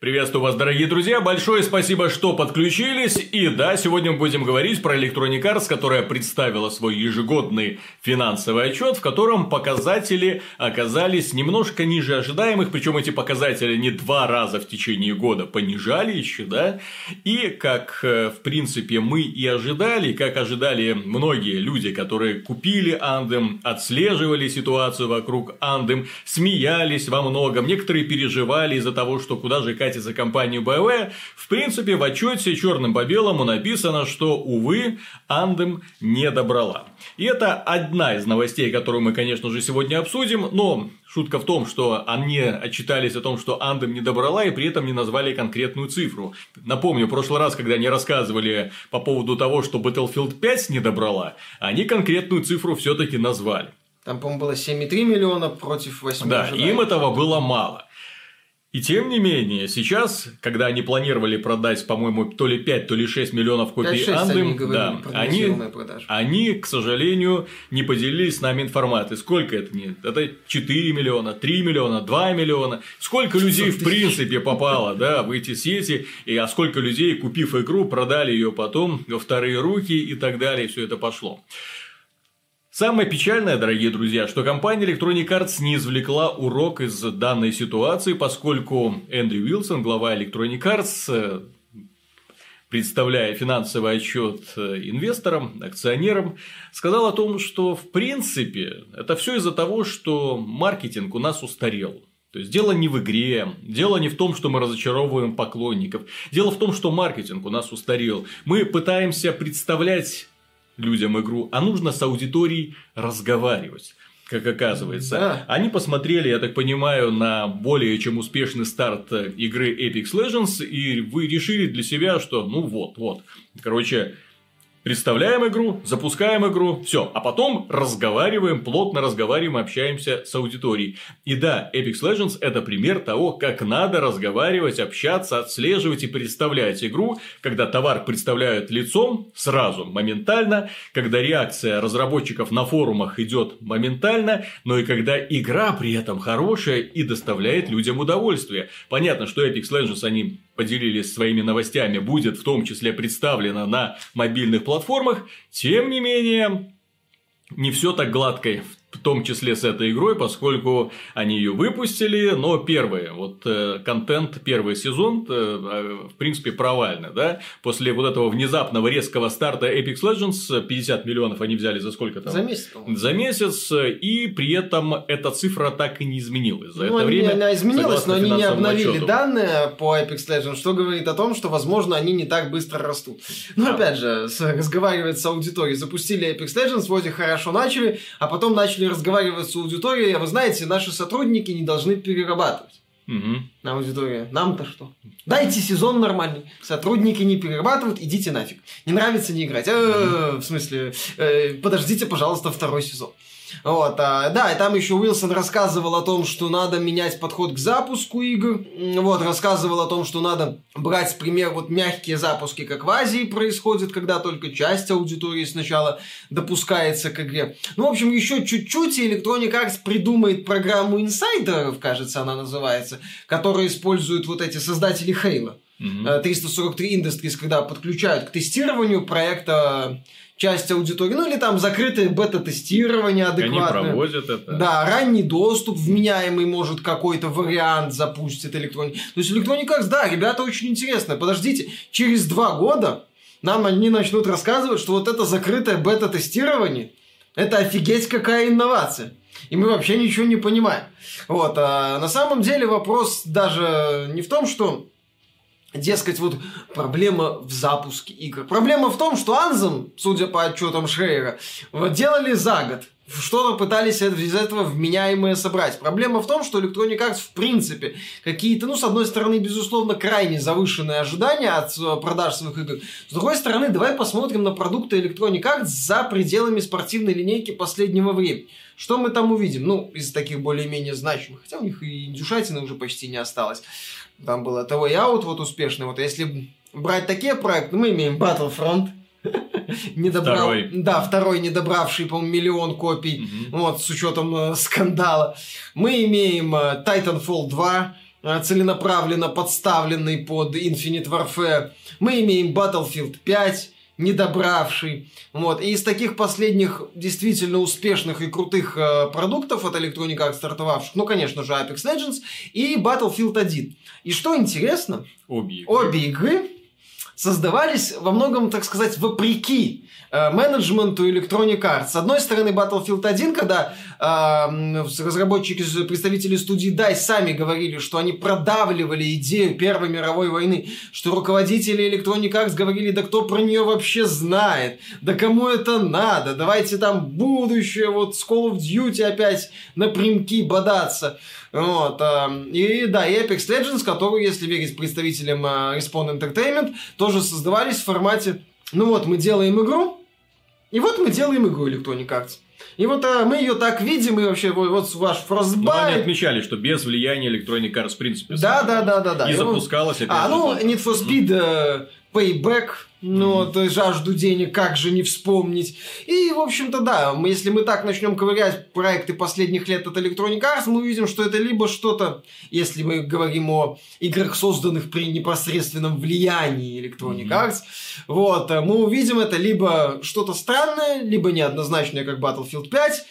Приветствую вас, дорогие друзья. Большое спасибо, что подключились. И да, сегодня мы будем говорить про Electronic Arts, которая представила свой ежегодный финансовый отчет, в котором показатели оказались немножко ниже ожидаемых. Причем эти показатели не два раза в течение года понижали еще, да. И как, э, в принципе, мы и ожидали, как ожидали многие люди, которые купили Андем, отслеживали ситуацию вокруг Андем, смеялись во многом. Некоторые переживали из-за того, что куда же катится за компанию BioWare, в принципе, в отчете черным по белому написано, что, увы, Андем не добрала. И это одна из новостей, которую мы, конечно же, сегодня обсудим, но шутка в том, что они отчитались о том, что Андем не добрала, и при этом не назвали конкретную цифру. Напомню, в прошлый раз, когда они рассказывали по поводу того, что Battlefield 5 не добрала, они конкретную цифру все-таки назвали. Там, по-моему, было 7,3 миллиона против 8 Да, им этого было мало. И тем не менее, сейчас, когда они планировали продать, по-моему, то ли 5, то ли 6 миллионов копий Андем, они, да, они, они, к сожалению, не поделились с нами информацией. Сколько это нет? Это 4 миллиона, 3 миллиона, 2 миллиона. Сколько людей, в принципе, попало да, в эти сети, и а сколько людей, купив игру, продали ее потом во вторые руки и так далее, все это пошло. Самое печальное, дорогие друзья, что компания Electronic Arts не извлекла урок из данной ситуации, поскольку Эндрю Уилсон, глава Electronic Arts, э, представляя финансовый отчет э, инвесторам, акционерам, сказал о том, что в принципе это все из-за того, что маркетинг у нас устарел. То есть дело не в игре, дело не в том, что мы разочаровываем поклонников, дело в том, что маркетинг у нас устарел. Мы пытаемся представлять людям игру, а нужно с аудиторией разговаривать как оказывается. Да. Они посмотрели, я так понимаю, на более чем успешный старт игры Apex Legends, и вы решили для себя, что ну вот, вот. Короче, Представляем игру, запускаем игру, все, а потом разговариваем, плотно разговариваем, общаемся с аудиторией. И да, Apex Legends это пример того, как надо разговаривать, общаться, отслеживать и представлять игру, когда товар представляют лицом сразу, моментально, когда реакция разработчиков на форумах идет моментально, но и когда игра при этом хорошая и доставляет людям удовольствие. Понятно, что Apex Legends они поделились своими новостями, будет в том числе представлена на мобильных платформах, тем не менее, не все так гладко в том числе с этой игрой, поскольку они ее выпустили, но первый, вот э, контент, первый сезон, э, э, в принципе, провальный, да, после вот этого внезапного резкого старта Apex Legends, 50 миллионов они взяли за сколько там? За месяц, За месяц, и при этом эта цифра так и не изменилась за ну, это время. Она изменилась, но они не обновили отчету. данные по Apex Legends, что говорит о том, что, возможно, они не так быстро растут. Но, да. опять же, разговаривать с аудиторией, запустили Apex Legends, вроде хорошо начали, а потом начали начали разговаривать с аудиторией, а вы знаете, наши сотрудники не должны перерабатывать. Угу. На аудитории. Нам-то что? Дайте сезон нормальный. Сотрудники не перерабатывают, идите нафиг. Не нравится не играть. Э, в смысле, э, подождите, пожалуйста, второй сезон. Вот, а, да, и там еще Уилсон рассказывал о том, что надо менять подход к запуску игр. Вот, рассказывал о том, что надо брать, пример, вот мягкие запуски, как в Азии происходит, когда только часть аудитории сначала допускается к игре. Ну, в общем, еще чуть-чуть, и Electronic Arts придумает программу инсайдеров, кажется, она называется, которая использует вот эти создатели Хейла. Mm-hmm. 343 Industries, когда подключают к тестированию проекта часть аудитории, ну или там закрытое бета-тестирование адекватное. Они проводят это. Да, ранний доступ, вменяемый, может, какой-то вариант запустит электроник. То есть Electronic Arts, да, ребята очень интересно. Подождите, через два года нам они начнут рассказывать, что вот это закрытое бета-тестирование, это офигеть какая инновация. И мы вообще ничего не понимаем. Вот, а на самом деле вопрос даже не в том, что Дескать, вот проблема в запуске игр. Проблема в том, что Анзем, судя по отчетам Шрейера, делали за год. Что-то пытались из этого вменяемое собрать. Проблема в том, что Electronic Arts в принципе какие-то, ну, с одной стороны, безусловно, крайне завышенные ожидания от э, продаж своих игр. С другой стороны, давай посмотрим на продукты Electronic Arts за пределами спортивной линейки последнего времени. Что мы там увидим? Ну, из таких более-менее значимых. Хотя у них и индюшатины уже почти не осталось. Там было того и аут вот успешный. Вот если брать такие проекты, мы имеем Battlefront, не добрал, второй. Да, второй не добравший, по-моему, миллион копий, угу. вот, с учетом э, скандала. Мы имеем э, Titanfall 2, э, целенаправленно подставленный под Infinite Warfare. Мы имеем Battlefield 5, недобравший. Вот. И из таких последних действительно успешных и крутых э, продуктов от Electronic Arts стартовавших, ну, конечно же, Apex Legends и Battlefield 1. И что интересно, обе игры, обе игры создавались во многом, так сказать, вопреки э, менеджменту Electronic Arts. С одной стороны, Battlefield 1, когда э, разработчики, представители студии DICE сами говорили, что они продавливали идею Первой мировой войны, что руководители Electronic Arts говорили, да кто про нее вообще знает, да кому это надо, давайте там будущее, вот с Call of Duty опять напрямки бодаться. Вот. Эм, и да, и Apex Legends, которые, если верить представителям э, Respawn Entertainment, тоже создавались в формате, ну вот, мы делаем игру, и вот мы делаем игру Electronic Arts. И вот а, мы ее так видим, и вообще вот, вот ваш Frostbite... Но они отмечали, что без влияния Electronic Arts в принципе. Да, да, да, да, да. И, и запускалось. А, ну, Need for Speed mm-hmm. Payback, ну, mm-hmm. жажду денег, как же не вспомнить. И, в общем-то, да, мы, если мы так начнем ковырять проекты последних лет от Electronic Arts, мы увидим, что это либо что-то, если мы говорим о играх, созданных при непосредственном влиянии Electronic mm-hmm. Arts, вот, э, мы увидим это либо что-то странное, либо неоднозначное, как Battlefield 5,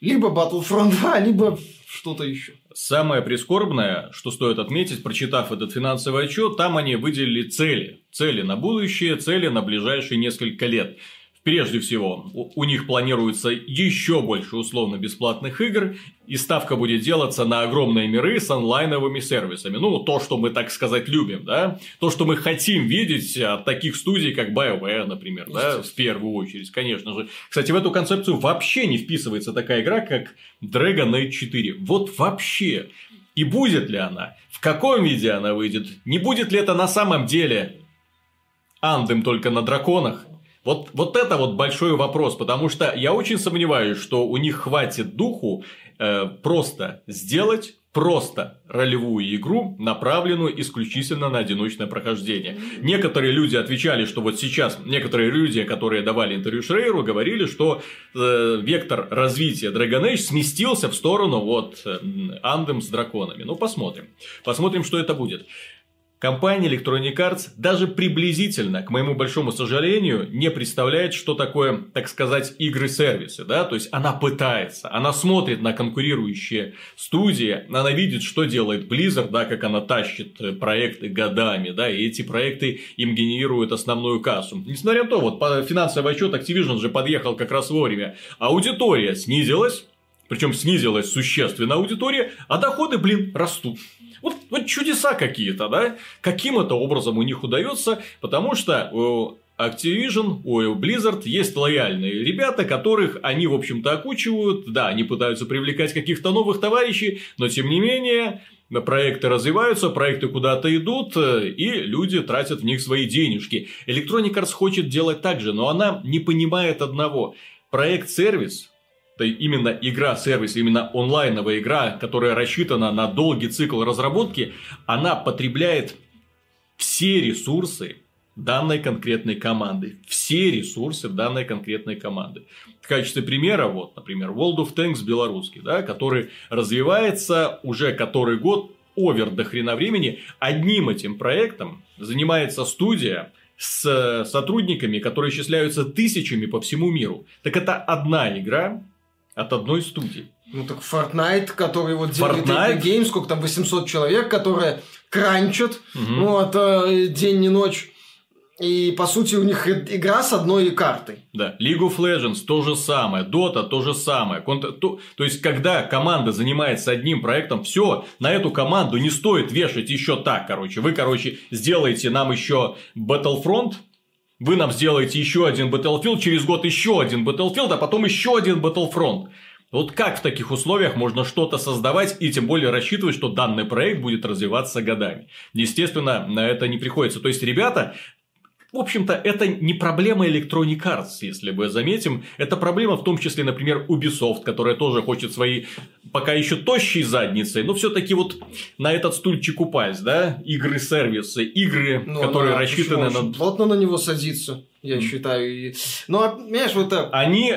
либо Battlefront 2, либо что-то еще. Самое прискорбное, что стоит отметить, прочитав этот финансовый отчет, там они выделили цели. Цели на будущее, цели на ближайшие несколько лет. Прежде всего, у них планируется еще больше условно-бесплатных игр, и ставка будет делаться на огромные миры с онлайновыми сервисами. Ну, то, что мы, так сказать, любим, да? То, что мы хотим видеть от таких студий, как BioWare, например, да? В первую очередь, конечно же. Кстати, в эту концепцию вообще не вписывается такая игра, как Dragon Age 4. Вот вообще. И будет ли она? В каком виде она выйдет? Не будет ли это на самом деле Андем только на драконах? Вот, вот это вот большой вопрос, потому что я очень сомневаюсь, что у них хватит духу э, просто сделать просто ролевую игру, направленную исключительно на одиночное прохождение. Некоторые люди отвечали, что вот сейчас, некоторые люди, которые давали интервью Шрейру, говорили, что э, вектор развития Dragon Age сместился в сторону вот Андем с драконами. Ну, посмотрим. Посмотрим, что это будет. Компания Electronic Arts даже приблизительно, к моему большому сожалению, не представляет, что такое, так сказать, игры-сервисы. Да? То есть, она пытается, она смотрит на конкурирующие студии, она видит, что делает Blizzard, да, как она тащит э, проекты годами, да, и эти проекты им генерируют основную кассу. Несмотря на то, вот финансовый отчет Activision же подъехал как раз вовремя. Аудитория снизилась, причем снизилась существенно аудитория, а доходы, блин, растут. Вот, вот чудеса какие-то, да? Каким это образом у них удается, потому что у Activision, у Blizzard есть лояльные ребята, которых они, в общем-то, окучивают. Да, они пытаются привлекать каких-то новых товарищей, но тем не менее, проекты развиваются, проекты куда-то идут, и люди тратят в них свои денежки. Electronic Arts хочет делать так же, но она не понимает одного. Проект-сервис то именно игра-сервис, именно онлайновая игра, которая рассчитана на долгий цикл разработки, она потребляет все ресурсы данной конкретной команды. Все ресурсы данной конкретной команды. В качестве примера, вот, например, World of Tanks белорусский, да, который развивается уже который год, овер до хрена времени. Одним этим проектом занимается студия, с сотрудниками, которые исчисляются тысячами по всему миру. Так это одна игра, от одной студии. Ну так Fortnite, который вот делает Fortnite? Games, сколько там, 800 человек, которые кранчат угу. вот, э, день и ночь. И, по сути, у них игра с одной картой. Да. League of Legends то же самое. Dota то же самое. Конт... То... то есть, когда команда занимается одним проектом, все, на эту команду не стоит вешать еще так, короче. Вы, короче, сделаете нам еще Battlefront, вы нам сделаете еще один Battlefield, через год еще один Battlefield, а потом еще один Battlefront. Вот как в таких условиях можно что-то создавать и тем более рассчитывать, что данный проект будет развиваться годами? Естественно, на это не приходится. То есть, ребята в общем-то, это не проблема Electronic Arts, если мы заметим. Это проблема в том числе, например, Ubisoft, которая тоже хочет свои пока еще тощей задницей, но все-таки вот на этот стульчик упасть, да? Игры-сервисы, игры, ну, которые рассчитаны на... Плотно на него садиться, я mm. считаю. Ну, а, понимаешь, вот это... Они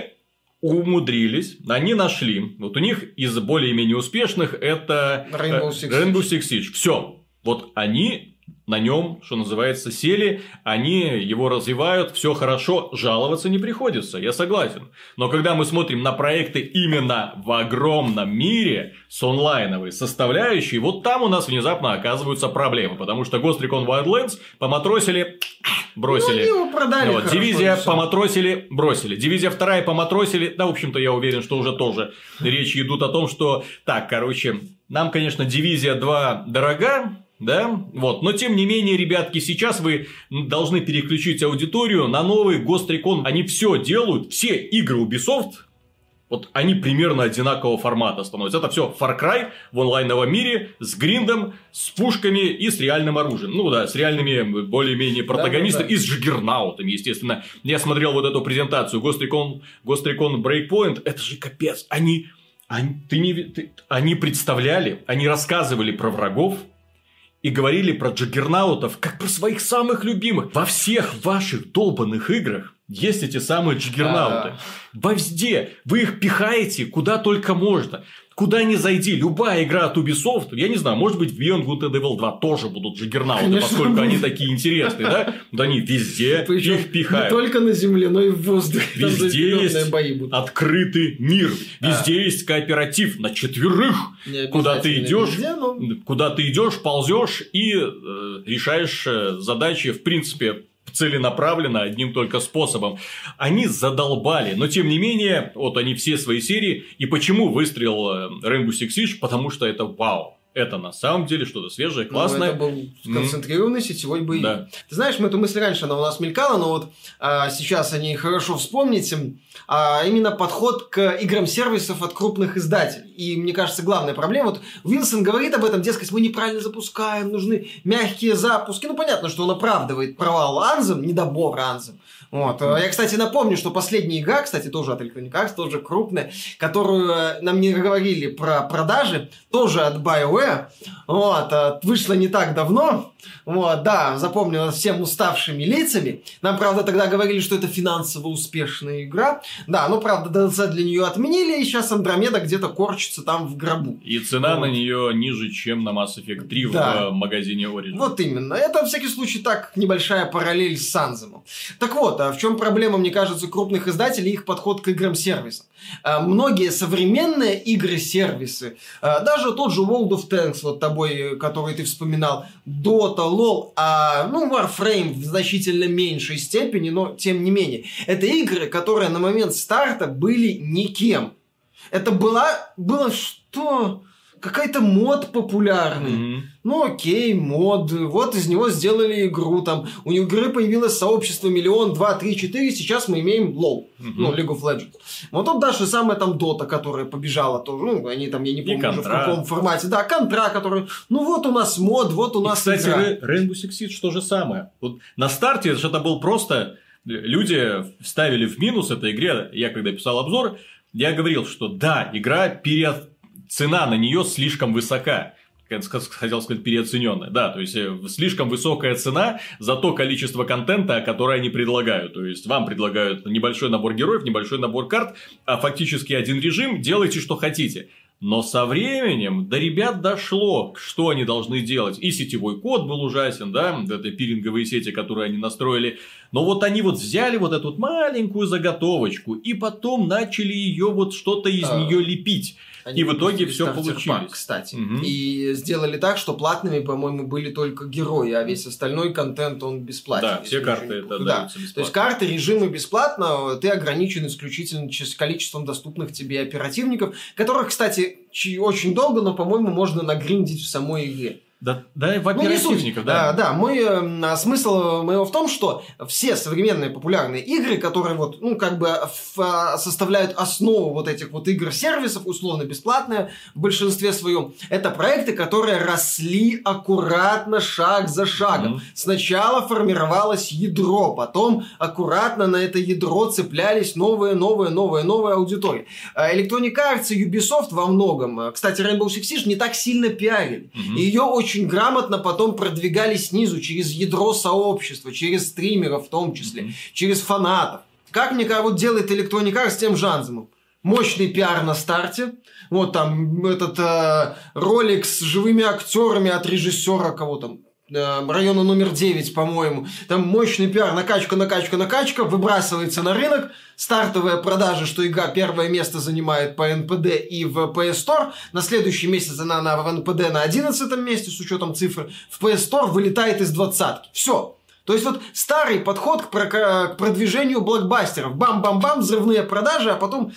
умудрились, они нашли, вот у них из более-менее успешных это Rainbow Six, Rainbow Six Siege. Все, вот они на нем, что называется, сели, они его развивают, все хорошо, жаловаться не приходится, я согласен. Но когда мы смотрим на проекты именно в огромном мире с онлайновой составляющей, вот там у нас внезапно оказываются проблемы, потому что Ghost Recon Wildlands поматросили, бросили. Ну, его продали вот, хорошо, дивизия поматросили, бросили. Дивизия вторая поматросили, да, в общем-то, я уверен, что уже тоже речи идут о том, что так, короче, нам, конечно, дивизия 2 дорога, да, вот, но тем не менее, ребятки, сейчас вы должны переключить аудиторию на новый Ghost Recon. Они все делают, все игры Ubisoft, вот они примерно одинакового формата становятся. Это все Far Cry в онлайновом мире с гриндом, с пушками и с реальным оружием. Ну да, с реальными более-менее протагонистами Да-да-да. и с джиггернаутами, естественно. Я смотрел вот эту презентацию Ghost Recon, Ghost Recon Breakpoint. Это же капец. Они, они, ты не, ты- они представляли, они рассказывали про врагов, и говорили про джиггернаутов как про своих самых любимых. Во всех ваших долбанных играх есть эти самые джиггернауты. Везде. Вы их пихаете куда только можно. Куда ни зайди, любая игра от Ubisoft, я не знаю, может быть, в Beyond Good and Evil 2 тоже будут джиггернауты, Конечно, поскольку будут. они такие интересные, да? Вот они везде Причем их пихают. Не только на земле, но и в воздухе. Везде есть бои будут. открытый мир. Везде есть кооператив на четверых. Не Куда ты идешь, везде, но- куда ты идешь, ползешь и э, решаешь э, задачи, в принципе, целенаправленно одним только способом. Они задолбали, но тем не менее, вот они все свои серии. И почему выстрел э, Rainbow Six Siege? Потому что это вау. Это на самом деле что-то свежее, Ну, классное. это был сконцентрированный сетевой боевик. Да. Ты знаешь, мы эту мысль раньше, она у нас мелькала, но вот а, сейчас о ней хорошо вспомнить. А, именно подход к играм сервисов от крупных издателей. И мне кажется, главная проблема, вот Вилсон говорит об этом, дескать, мы неправильно запускаем, нужны мягкие запуски. Ну, понятно, что он оправдывает провал Анзем, недобор Анзем. Вот. А Я, кстати, напомню, что последняя игра, кстати, тоже от Electronic Arts, тоже крупная, которую нам не говорили про продажи, тоже от BioWare, вот, а, вышла не так давно, вот, да, запомнилась всем уставшими лицами. Нам, правда, тогда говорили, что это финансово успешная игра. Да, ну, правда, DLC для нее отменили, и сейчас Андромеда где-то корчится там в гробу. И цена Вот. на нее ниже, чем на Mass Effect 3 Да. в э, магазине Origin. Вот именно. Это, в всякий случай, так, небольшая параллель с Санземом. Так вот, а в чем проблема, мне кажется, крупных издателей и их подход к играм-сервисам? А, Многие современные игры-сервисы, а, даже тот же World of Tanks, вот тобой, э, который ты вспоминал, Dota, LoL, а, ну, Warframe в значительно меньшей степени, но тем не менее. Это игры, которые на момент старта были никем. Это была, было что? Какая-то мод популярный. Мгм. Ну окей, мод. Вот из него сделали игру. Там у игры появилось сообщество миллион, два, три, четыре. Сейчас мы имеем LOL. Мгм. Ну, League of Legends. Вот тут даже самая там Дота, которая побежала тоже. Ну, они там, я не помню уже в каком формате. Да, контра, который. Ну вот у нас мод, вот у И, нас кстати, игра. Rainbow Six Siege то же самое. Вот на старте это это был просто... Люди вставили в минус этой игре. Я когда писал обзор, я говорил, что да, игра пере... цена на нее слишком высока. Хотел сказать переоцененная. Да, то есть э, слишком высокая цена за то количество контента, которое они предлагают. То есть вам предлагают небольшой набор героев, небольшой набор карт, а фактически один режим, делайте что хотите. Но со временем до ребят дошло, что они должны делать. И сетевой код был ужасен, да, это пиринговые сети, которые они настроили. Но вот они вот взяли вот эту вот маленькую заготовочку и потом начали ее вот что-то из А. нее лепить. Они И в итоге стартер получилось. пак, кстати. Мгм. И сделали так, что платными, по-моему, были только герои, а весь остальной контент он бесплатен. Да, все карты это помню. даются То есть бесплатно. карты, режимы бесплатно, ты ограничен исключительно количеством доступных тебе оперативников, которых, кстати, очень долго, но, по-моему, можно нагриндить в самой игре. Да, да, в Ну, да. А, да, мой, э, а, смысл моего в том, что все современные популярные игры, которые вот, ну, как бы в- а, составляют основу вот этих вот игр-сервисов, условно бесплатные в большинстве своем, это проекты, которые росли аккуратно, шаг за шагом. Мгм. Сначала формировалось ядро, потом аккуратно на это ядро цеплялись новые, новые, новые, новые аудитории. А, Electronic Arts и Ubisoft во многом, а, кстати, Rainbow Six Siege не так сильно пиарили. И ее очень грамотно потом продвигали снизу, через ядро сообщества, через стримеров в том числе, Мгм. через фанатов. Как мне кажется, вот делает Electronic Arts с тем Жанземом? Мощный пиар на старте. Вот там этот э, ролик с живыми актерами от режиссера кого там, района номер 9, по-моему. Там мощный пиар, накачка, накачка, накачка, выбрасывается на рынок. Стартовая продажа, что игра первое место занимает по НПД и в PS Store. На следующий месяц она на, НПД на 11 месте с учетом цифр. В PS Store вылетает из двадцатки. Все. То есть вот старый подход к, про- к продвижению блокбастеров. Бам-бам-бам, взрывные продажи, а потом,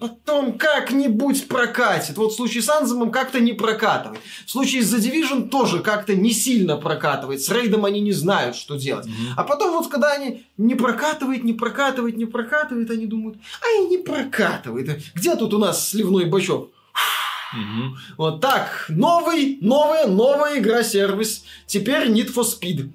потом как-нибудь прокатит. Вот в случае с Анземом как-то не прокатывает. В случае с The Division тоже как-то не сильно прокатывает. С Рейдом они не знают, что делать. Mm-hmm. А потом вот когда они не прокатывает, не прокатывает, не прокатывает, они думают, а и не прокатывает. Где тут у нас сливной бачок? Угу. Вот так. Новый, новая, новая игра-сервис. Теперь Need for Speed.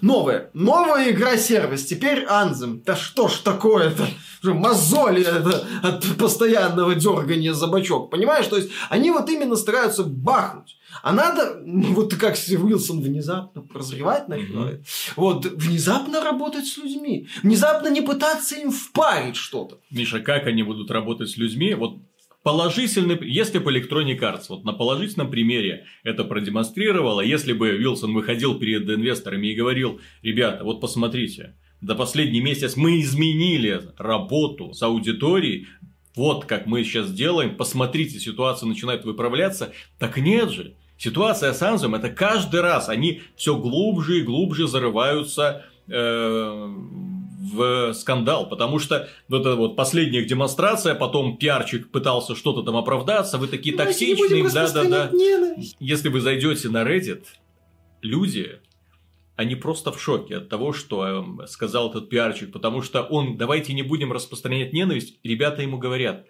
Новая. Новая игра-сервис. Теперь Анзем. Да что ж такое-то? Мозоли это от постоянного дергания за бачок. Понимаешь? То есть, они вот именно стараются бахнуть. А надо, ну, вот как Уилсон внезапно прозревать начинает, mm-hmm. вот внезапно работать с людьми, внезапно не пытаться им впарить что-то. Миша, как они будут работать с людьми? Вот Положительный, если бы Electronic Arts вот на положительном примере это продемонстрировала, если бы Вилсон выходил перед инвесторами и говорил, ребята, вот посмотрите, за последний месяц мы изменили работу с аудиторией, вот как мы сейчас делаем, посмотрите, ситуация начинает выправляться, так нет же. Ситуация с Анзом это каждый раз, они все глубже и глубже зарываются э, в скандал, потому что вот эта вот последняя демонстрация, потом пиарчик пытался что-то там оправдаться, вы такие ну, токсичные, да-да-да. Если вы зайдете на Reddit, люди, они просто в шоке от того, что эм, сказал этот пиарчик, потому что он, давайте не будем распространять ненависть, ребята ему говорят,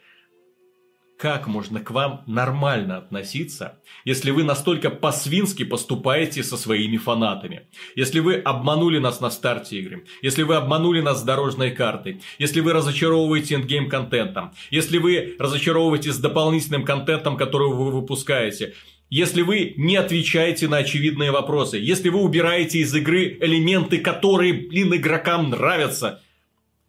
как можно к вам нормально относиться, если вы настолько по-свински поступаете со своими фанатами? Если вы обманули нас на старте игры, если вы обманули нас с дорожной картой, если вы разочаровываете эндгейм контентом, если вы разочаровываете с дополнительным контентом, который вы выпускаете, если вы не отвечаете на очевидные вопросы, если вы убираете из игры элементы, которые, блин, игрокам нравятся,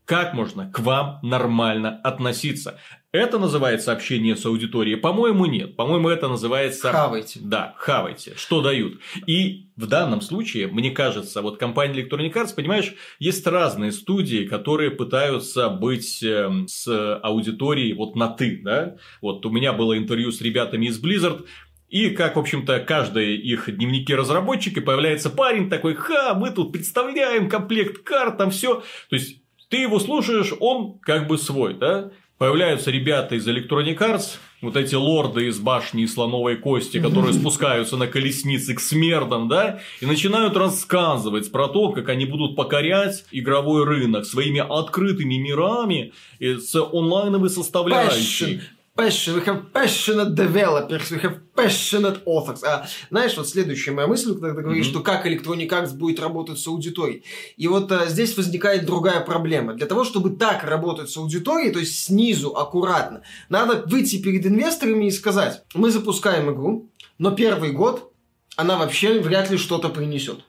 как можно к вам нормально относиться? Это называется общение с аудиторией? По-моему, нет. По-моему, это называется... Хавайте. Да, хавайте. Что дают. И в данном случае, мне кажется, вот компания Electronic Arts, понимаешь, есть разные студии, которые пытаются быть эм, с аудиторией вот на «ты», да? Вот у меня было интервью с ребятами из Blizzard, и как, в общем-то, каждые их дневники разработчики появляется парень такой, ха, мы тут представляем комплект карт, там все. То есть, ты его слушаешь, он как бы свой, да? Появляются ребята из Electronic Arts, вот эти лорды из башни и слоновой кости, которые спускаются на колесницы к смердам, да, и начинают рассказывать про то, как они будут покорять игровой рынок своими открытыми мирами с онлайновой составляющей. Passion, we have passionate developers, we have passionate authors. А знаешь, вот следующая моя мысль, когда ты говоришь, mm-hmm. что как Electronic Arts будет работать с аудиторией. И вот а, здесь возникает другая проблема. Для того, чтобы так работать с аудиторией, то есть снизу, аккуратно, надо выйти перед инвесторами и сказать, мы запускаем игру, но первый год она вообще вряд ли что-то принесет.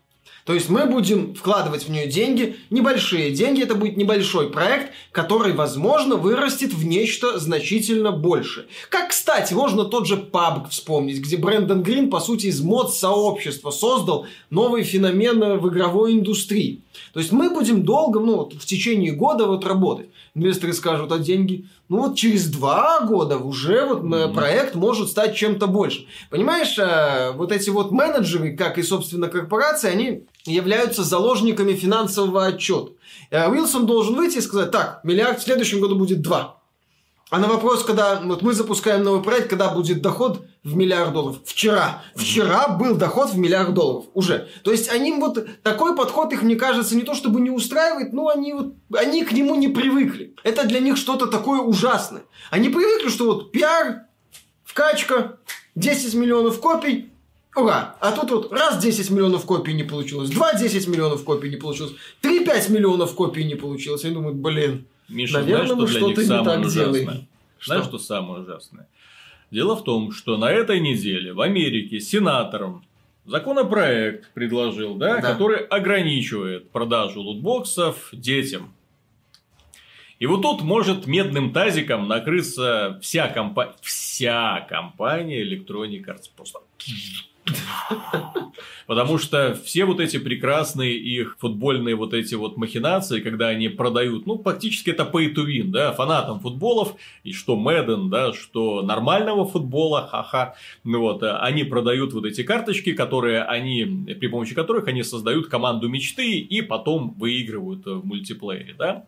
То есть мы будем вкладывать в нее деньги, небольшие деньги, это будет небольшой проект, который, возможно, вырастет в нечто значительно больше. Как, кстати, можно тот же PUBG вспомнить, где Брэндон Грин, по сути, из мод-сообщества создал новый феномен в игровой индустрии. То есть мы будем долго, ну, вот, в течение года вот работать. Инвесторы скажут, а деньги? Ну вот через два года уже вот mm-hmm. проект может стать чем-то больше. Понимаешь, э, вот эти вот менеджеры, как и, собственно, корпорации, они являются заложниками финансового отчета. Э, Уилсон должен выйти и сказать, так, миллиард в следующем году будет два. А на вопрос, когда вот мы запускаем новый проект, когда будет доход в миллиард долларов? Вчера. Вчера был доход в миллиард долларов. Уже. То есть они вот такой подход их, мне кажется, не то чтобы не устраивает, но они вот они к нему не привыкли. Это для них что-то такое ужасное. Они привыкли, что вот пиар, вкачка, 10 миллионов копий, Ура! А тут вот раз 10 миллионов копий не получилось, два 10 миллионов копий не получилось, три 5 миллионов копий не получилось. Они думают, блин, Миша, Наверное, знаешь, что для них самое ужасное? Что? Знаешь, что самое ужасное? Дело в том, что на этой неделе в Америке сенатором законопроект предложил, да, да. который ограничивает продажу лутбоксов детям. И вот тут может медным тазиком накрыться вся, компа... вся компания Electronic Arts. Просто Потому что все вот эти прекрасные их футбольные вот эти вот махинации, когда они продают, ну, фактически это pay to win, да, фанатам футболов, и что Мэдден, да, что нормального футбола, ха-ха, ну вот, они продают вот эти карточки, которые они, при помощи которых они создают команду мечты и потом выигрывают в мультиплеере, да.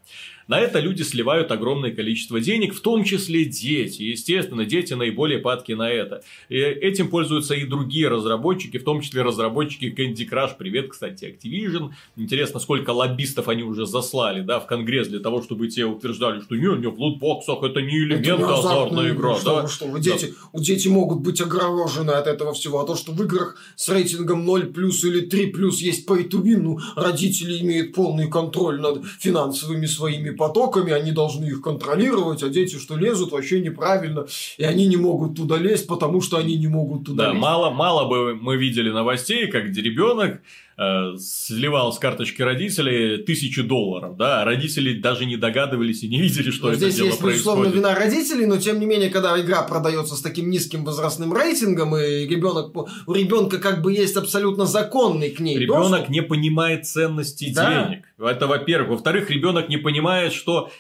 На это люди сливают огромное количество денег, в том числе дети. Естественно, дети наиболее падки на это. И этим пользуются и другие разработчики, в том числе разработчики Candy Crush. Привет, кстати, Activision. Интересно, сколько лоббистов они уже заслали да, в Конгресс для того, чтобы те утверждали, что не, не, в лутбоксах это не элемент это азартная игра. Что, да? что вы, дети, да. дети могут быть огорожены от этого всего. А то, что в играх с рейтингом 0 плюс или 3 плюс есть pay to win, ну, родители имеют полный контроль над финансовыми своими потоками, они должны их контролировать, а дети, что лезут, вообще неправильно, и они не могут туда лезть, потому что они не могут туда да, лезть. Мало, мало бы мы видели новостей, как ребенок э, сливал с карточки родителей тысячи долларов, да, а родители даже не догадывались и не видели, что но это здесь дело есть, происходит. безусловно, вина родителей, но тем не менее, когда игра продается с таким низким возрастным рейтингом, и ребенок, у ребенка как бы есть абсолютно законный к ней Ребенок доступ. не понимает ценности да. денег. Это во-первых. Во-вторых, ребенок не понимает, что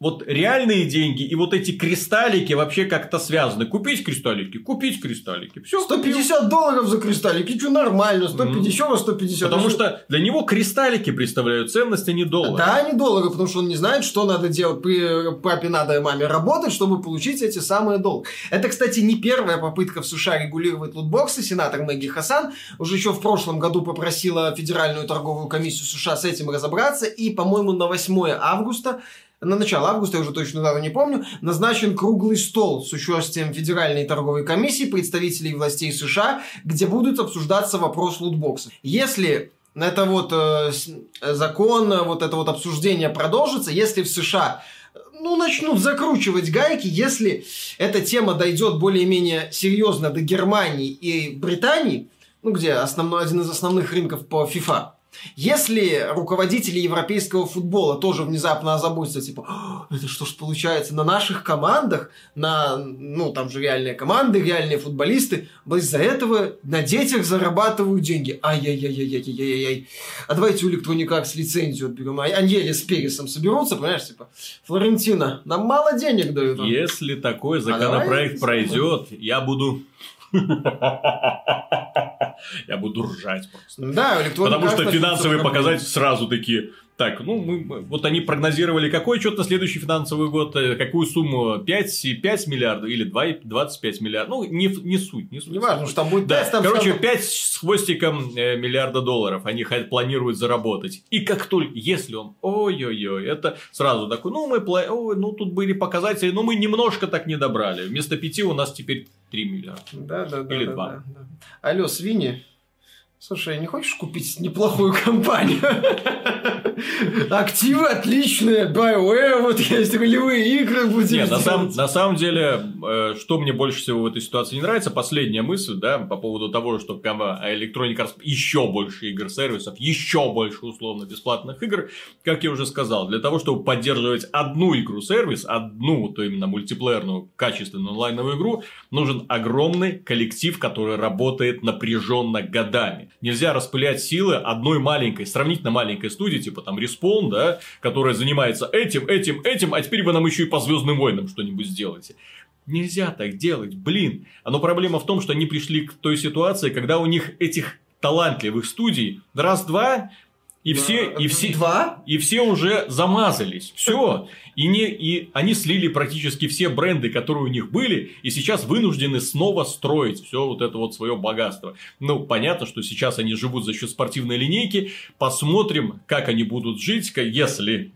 вот реальные деньги и вот эти кристаллики вообще как-то связаны. Купить кристаллики, купить кристаллики. Все, 150 купил. долларов за кристаллики, что нормально, 150, mm. 150. Потому что для него кристаллики представляют ценность, а не доллары. Да, не доллары, потому что он не знает, что надо делать. При папе надо и маме работать, чтобы получить эти самые доллары. Это, кстати, не первая попытка в США регулировать лутбоксы. Сенатор Мэгги Хасан уже еще в прошлом году попросила Федеральную торговую комиссию США с этим разобраться. И, по-моему, на 8 августа на начало августа, я уже точно дату не помню, назначен круглый стол с участием Федеральной торговой комиссии, представителей властей США, где будут обсуждаться вопрос лутбоксов. Если это вот э, закон, вот это вот обсуждение продолжится, если в США ну, начнут закручивать гайки, если эта тема дойдет более-менее серьезно до Германии и Британии, ну, где основной, один из основных рынков по FIFA, если руководители европейского футбола тоже внезапно озаботятся, типа, это что ж получается, на наших командах, на, ну, там же реальные команды, реальные футболисты, из-за этого на детях зарабатывают деньги. Ай-яй-яй-яй-яй-яй-яй. А давайте у Electronic Arts лицензию отберем. Они с Пересом соберутся, понимаешь, типа, Флорентина, нам мало денег дают. Если такой а законопроект а пройдет, я буду я буду ржать просто. Да, Потому что финансовые показатели сразу такие. Так, ну, мы, вот они прогнозировали, какой что-то на следующий финансовый год, э, какую сумму, 5, 5 миллиардов или 2, 25 миллиардов, ну, не, не суть, не суть. Не важно, что там будет 5, да. там Короче, 5 с хвостиком э, миллиарда долларов они планируют заработать. И как только, если он, ой-ой-ой, это сразу такой, ну, мы, ой, ну, тут были показатели, но мы немножко так не добрали. Вместо 5 у нас теперь 3 миллиарда. Да, да, да. Или да, 2. Да, да. Алло, свиньи, Слушай, не хочешь купить неплохую компанию? Активы отличные, BioWare, вот есть ролевые игры будем Нет, на, сам, на самом деле, э, что мне больше всего в этой ситуации не нравится, последняя мысль, да, по поводу того, что Electronic Arts еще больше игр-сервисов, еще больше условно бесплатных игр, как я уже сказал, для того, чтобы поддерживать одну игру-сервис, одну, то именно мультиплеерную, качественную онлайновую игру, нужен огромный коллектив, который работает напряженно годами. Нельзя распылять силы одной маленькой, сравнительно маленькой студии, типа там Respawn, да, которая занимается этим, этим, этим, а теперь вы нам еще и по Звездным войнам что-нибудь сделаете. Нельзя так делать, блин. Но проблема в том, что они пришли к той ситуации, когда у них этих талантливых студий раз-два и все, и все, Два? и все уже замазались. Все. И, не, и они слили практически все бренды, которые у них были, и сейчас вынуждены снова строить все вот это вот свое богатство. Ну, понятно, что сейчас они живут за счет спортивной линейки. Посмотрим, как они будут жить, если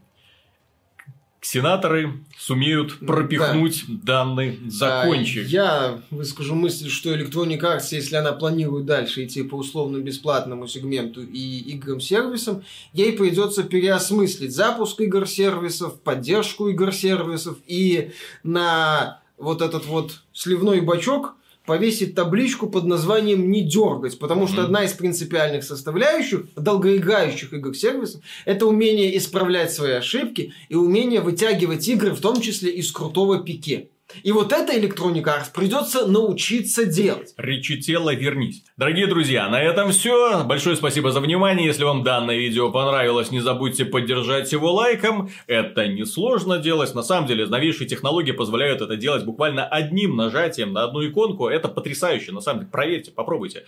сенаторы сумеют пропихнуть да. данный закончик. Я выскажу мысль, что Electronic Arts, если она планирует дальше идти по условно-бесплатному сегменту и играм-сервисам, ей придется переосмыслить запуск игр-сервисов, поддержку игр-сервисов и на вот этот вот сливной бачок повесить табличку под названием «Не дергать», потому что mm-hmm. одна из принципиальных составляющих долгоиграющих игр-сервисов – это умение исправлять свои ошибки и умение вытягивать игры, в том числе из крутого пике. И вот это Electronic Arts придется научиться делать. Речителло, вернись. Дорогие друзья, на этом все. Большое спасибо за внимание. Если вам данное видео понравилось, не забудьте поддержать его лайком. Это несложно делать. На самом деле, новейшие технологии позволяют это делать буквально одним нажатием на одну иконку. Это потрясающе. На самом деле, проверьте, попробуйте.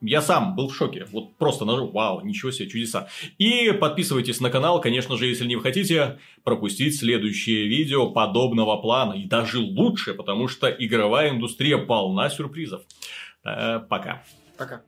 Я сам был в шоке. Вот просто нажал, вау, ничего себе, чудеса. И подписывайтесь на канал, конечно же, если не хотите пропустить следующее видео подобного плана. И даже лучше, потому что игровая индустрия полна сюрпризов. Э, пока. Пока.